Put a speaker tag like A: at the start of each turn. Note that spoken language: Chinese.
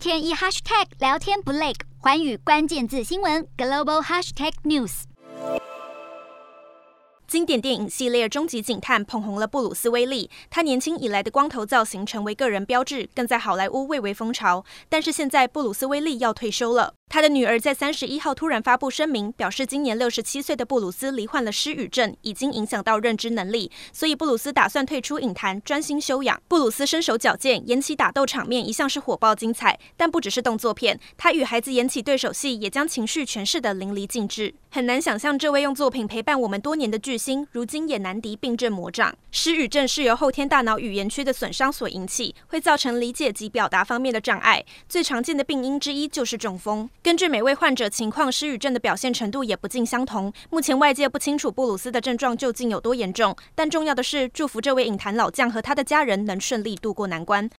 A: 天一 hashtag 聊天不累，环宇关键字新闻 global hashtag news。
B: 经典电影系列《终极警探》捧红了布鲁斯威利，他年轻以来的光头造型成为个人标志，更在好莱坞蔚为风潮。但是现在布鲁斯威利要退休了。他的女儿在三十一号突然发布声明，表示今年六十七岁的布鲁斯罹患了失语症，已经影响到认知能力，所以布鲁斯打算退出影坛，专心休养。布鲁斯身手矫健，演起打斗场面一向是火爆精彩，但不只是动作片，他与孩子演起对手戏，也将情绪诠释得淋漓尽致。很难想象这位用作品陪伴我们多年的巨星，如今也难敌病症魔掌。失语症是由后天大脑语言区的损伤所引起，会造成理解及表达方面的障碍，最常见的病因之一就是中风。根据每位患者情况，失语症的表现程度也不尽相同。目前外界不清楚布鲁斯的症状究竟有多严重，但重要的是，祝福这位影坛老将和他的家人能顺利度过难关。